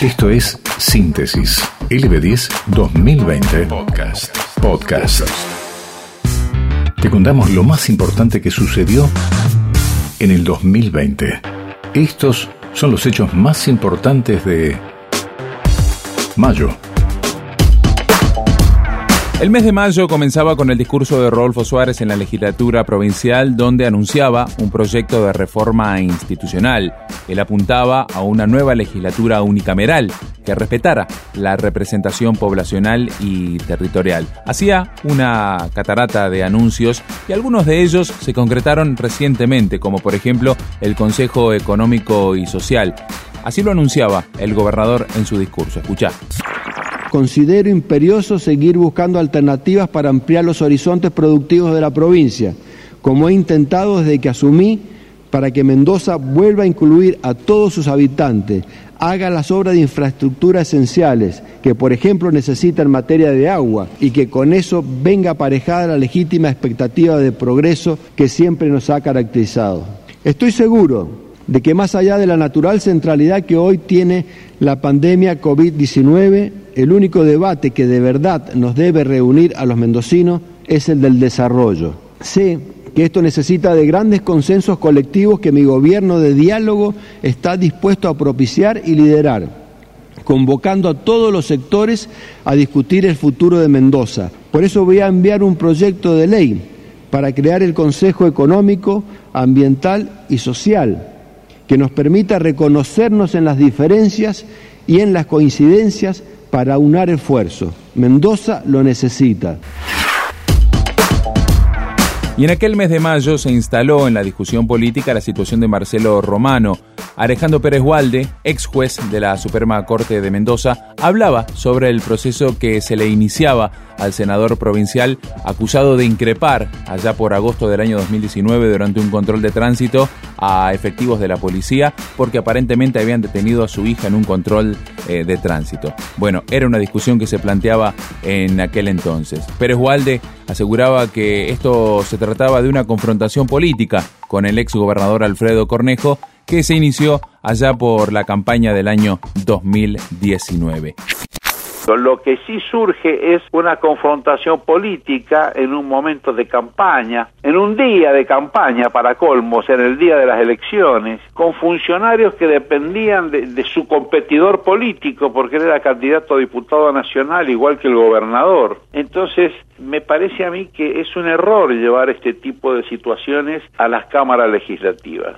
Esto es Síntesis LB10 2020 Podcast. Podcast. Te contamos lo más importante que sucedió en el 2020. Estos son los hechos más importantes de mayo. El mes de mayo comenzaba con el discurso de Rodolfo Suárez en la legislatura provincial donde anunciaba un proyecto de reforma institucional. Él apuntaba a una nueva legislatura unicameral que respetara la representación poblacional y territorial. Hacía una catarata de anuncios y algunos de ellos se concretaron recientemente, como por ejemplo el Consejo Económico y Social. Así lo anunciaba el gobernador en su discurso. Escucha. Considero imperioso seguir buscando alternativas para ampliar los horizontes productivos de la provincia, como he intentado desde que asumí, para que Mendoza vuelva a incluir a todos sus habitantes, haga las obras de infraestructura esenciales que, por ejemplo, necesita en materia de agua y que con eso venga aparejada la legítima expectativa de progreso que siempre nos ha caracterizado. Estoy seguro de que más allá de la natural centralidad que hoy tiene la pandemia COVID-19, el único debate que de verdad nos debe reunir a los mendocinos es el del desarrollo. Sé que esto necesita de grandes consensos colectivos que mi gobierno de diálogo está dispuesto a propiciar y liderar, convocando a todos los sectores a discutir el futuro de Mendoza. Por eso voy a enviar un proyecto de ley para crear el Consejo Económico, Ambiental y Social, que nos permita reconocernos en las diferencias y en las coincidencias para unar esfuerzo. Mendoza lo necesita. Y en aquel mes de mayo se instaló en la discusión política la situación de Marcelo Romano. Alejandro Pérez Walde, ex juez de la Suprema Corte de Mendoza, hablaba sobre el proceso que se le iniciaba al senador provincial acusado de increpar allá por agosto del año 2019 durante un control de tránsito a efectivos de la policía porque aparentemente habían detenido a su hija en un control eh, de tránsito. Bueno, era una discusión que se planteaba en aquel entonces. Pérez Walde aseguraba que esto se trataba de una confrontación política con el ex gobernador Alfredo Cornejo que se inició allá por la campaña del año 2019. Lo que sí surge es una confrontación política en un momento de campaña, en un día de campaña para colmos, en el día de las elecciones, con funcionarios que dependían de, su competidor político, porque él era candidato a diputado nacional, igual que el gobernador. Entonces, me parece a mí que es un error llevar este tipo de situaciones a las cámaras legislativas.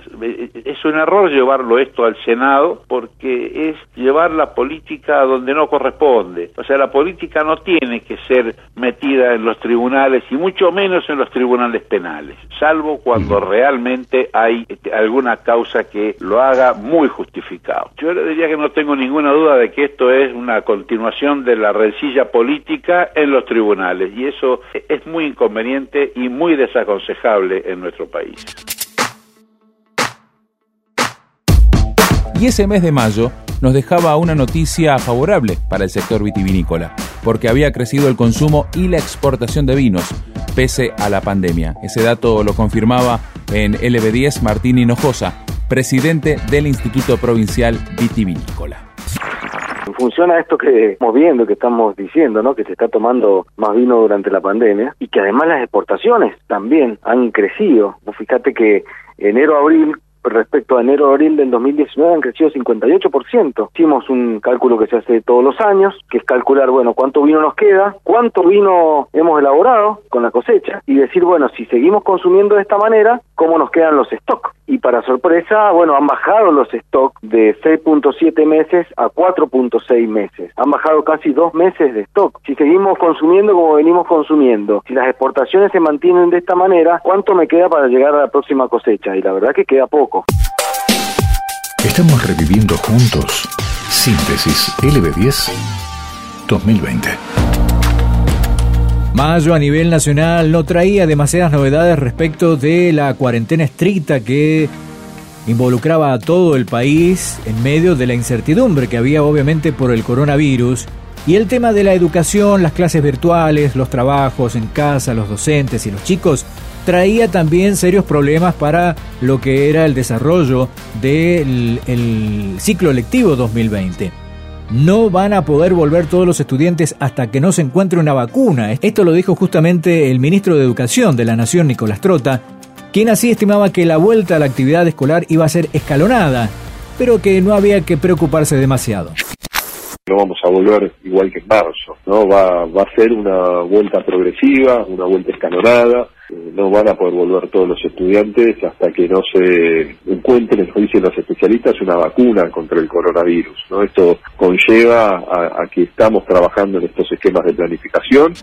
Es un error llevarlo esto al Senado porque es llevar la política a donde no corresponde. O sea, la política no tiene que ser metida en los tribunales y mucho menos en los tribunales penales, salvo cuando realmente hay este, alguna causa que lo haga muy justificado. Yo le diría que no tengo ninguna duda de que esto es una continuación de la rencilla política en los tribunales y eso es muy inconveniente y muy desaconsejable en nuestro país. Y ese mes de mayo nos dejaba una noticia favorable para el sector vitivinícola, porque había crecido el consumo y la exportación de vinos, pese a la pandemia. Ese dato lo confirmaba en LB10 Martín Hinojosa, presidente del Instituto Provincial Vitivinícola funciona esto que estamos viendo, que estamos diciendo, ¿no? Que se está tomando más vino durante la pandemia y que además las exportaciones también han crecido. Fíjate que enero-abril respecto a enero-abril del 2019 han crecido 58%. Hicimos un cálculo que se hace todos los años, que es calcular, bueno, cuánto vino nos queda, cuánto vino hemos elaborado con la cosecha y decir, bueno, si seguimos consumiendo de esta manera, ¿cómo nos quedan los stocks? Y para sorpresa, bueno, han bajado los stocks de 6.7 meses a 4.6 meses. Han bajado casi dos meses de stock. Si seguimos consumiendo como venimos consumiendo, si las exportaciones se mantienen de esta manera, ¿cuánto me queda para llegar a la próxima cosecha? Y la verdad que queda poco. Estamos reviviendo juntos Síntesis LB10 2020. Mayo a nivel nacional no traía demasiadas novedades respecto de la cuarentena estricta que involucraba a todo el país en medio de la incertidumbre que había obviamente por el coronavirus y el tema de la educación, las clases virtuales, los trabajos en casa, los docentes y los chicos traía también serios problemas para lo que era el desarrollo del ciclo lectivo 2020. No van a poder volver todos los estudiantes hasta que no se encuentre una vacuna. Esto lo dijo justamente el ministro de Educación de la Nación, Nicolás Trota, quien así estimaba que la vuelta a la actividad escolar iba a ser escalonada, pero que no había que preocuparse demasiado no vamos a volver igual que en marzo, ¿no? Va, va a ser una vuelta progresiva, una vuelta escalonada, eh, no van a poder volver todos los estudiantes hasta que no se encuentren, como dicen los especialistas, una vacuna contra el coronavirus, ¿no? Esto conlleva a, a que estamos trabajando en estos esquemas de planificación.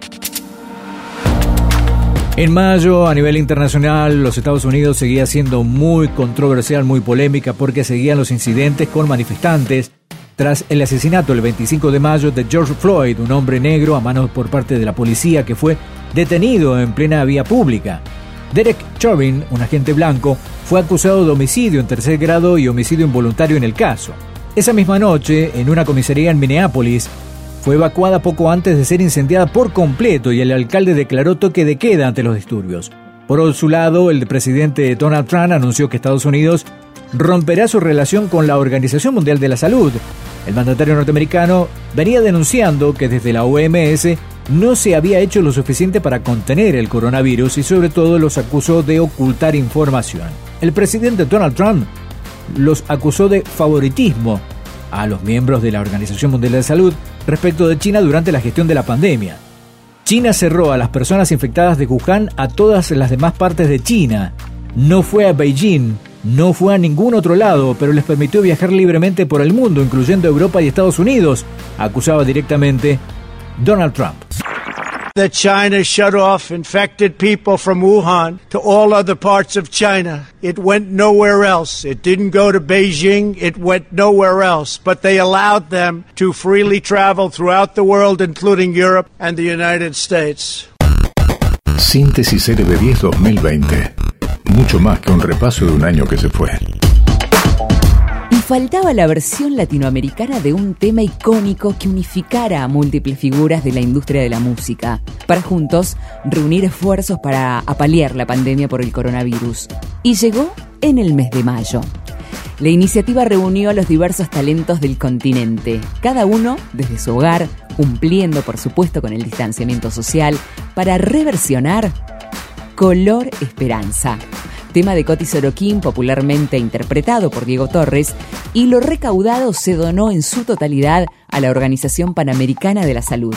En mayo, a nivel internacional, los Estados Unidos seguía siendo muy controversial, muy polémica, porque seguían los incidentes con manifestantes tras el asesinato el 25 de mayo de George Floyd, un hombre negro a manos por parte de la policía que fue detenido en plena vía pública. Derek Chauvin, un agente blanco, fue acusado de homicidio en tercer grado y homicidio involuntario en el caso. Esa misma noche, en una comisaría en Minneapolis, fue evacuada poco antes de ser incendiada por completo y el alcalde declaró toque de queda ante los disturbios. Por su lado, el presidente Donald Trump anunció que Estados Unidos romperá su relación con la Organización Mundial de la Salud el mandatario norteamericano venía denunciando que desde la OMS no se había hecho lo suficiente para contener el coronavirus y sobre todo los acusó de ocultar información. El presidente Donald Trump los acusó de favoritismo a los miembros de la Organización Mundial de Salud respecto de China durante la gestión de la pandemia. China cerró a las personas infectadas de Wuhan a todas las demás partes de China. No fue a Beijing no fue a ningún otro lado, pero les permitió viajar libremente por el mundo, incluyendo Europa y Estados Unidos, acusaba directamente Donald Trump. That China shut off infected people from Wuhan to all other parts of China. It went nowhere else. It didn't go to Beijing. It went nowhere else. But they allowed them to freely travel throughout the world, including Europe and the United States. Síntesis LB10 2020 mucho más que un repaso de un año que se fue. Y faltaba la versión latinoamericana de un tema icónico que unificara a múltiples figuras de la industria de la música, para juntos reunir esfuerzos para apalear la pandemia por el coronavirus. Y llegó en el mes de mayo. La iniciativa reunió a los diversos talentos del continente, cada uno desde su hogar, cumpliendo por supuesto con el distanciamiento social, para reversionar Color Esperanza, tema de Coti Soroquín popularmente interpretado por Diego Torres, y lo recaudado se donó en su totalidad a la Organización Panamericana de la Salud.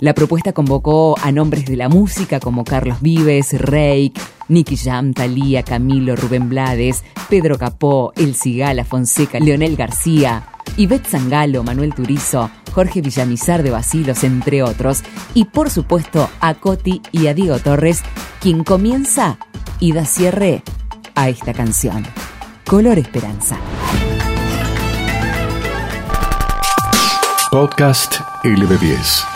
La propuesta convocó a nombres de la música como Carlos Vives, Reik, Nicky Jam, Talía, Camilo, Rubén Blades, Pedro Capó, El Cigala, Fonseca, Leonel García, Ivette Zangalo, Manuel Turizo, Jorge Villamizar de Basilos, entre otros, y por supuesto a Coti y a Diego Torres, quien comienza y da cierre a esta canción. Color Esperanza. Podcast LB10.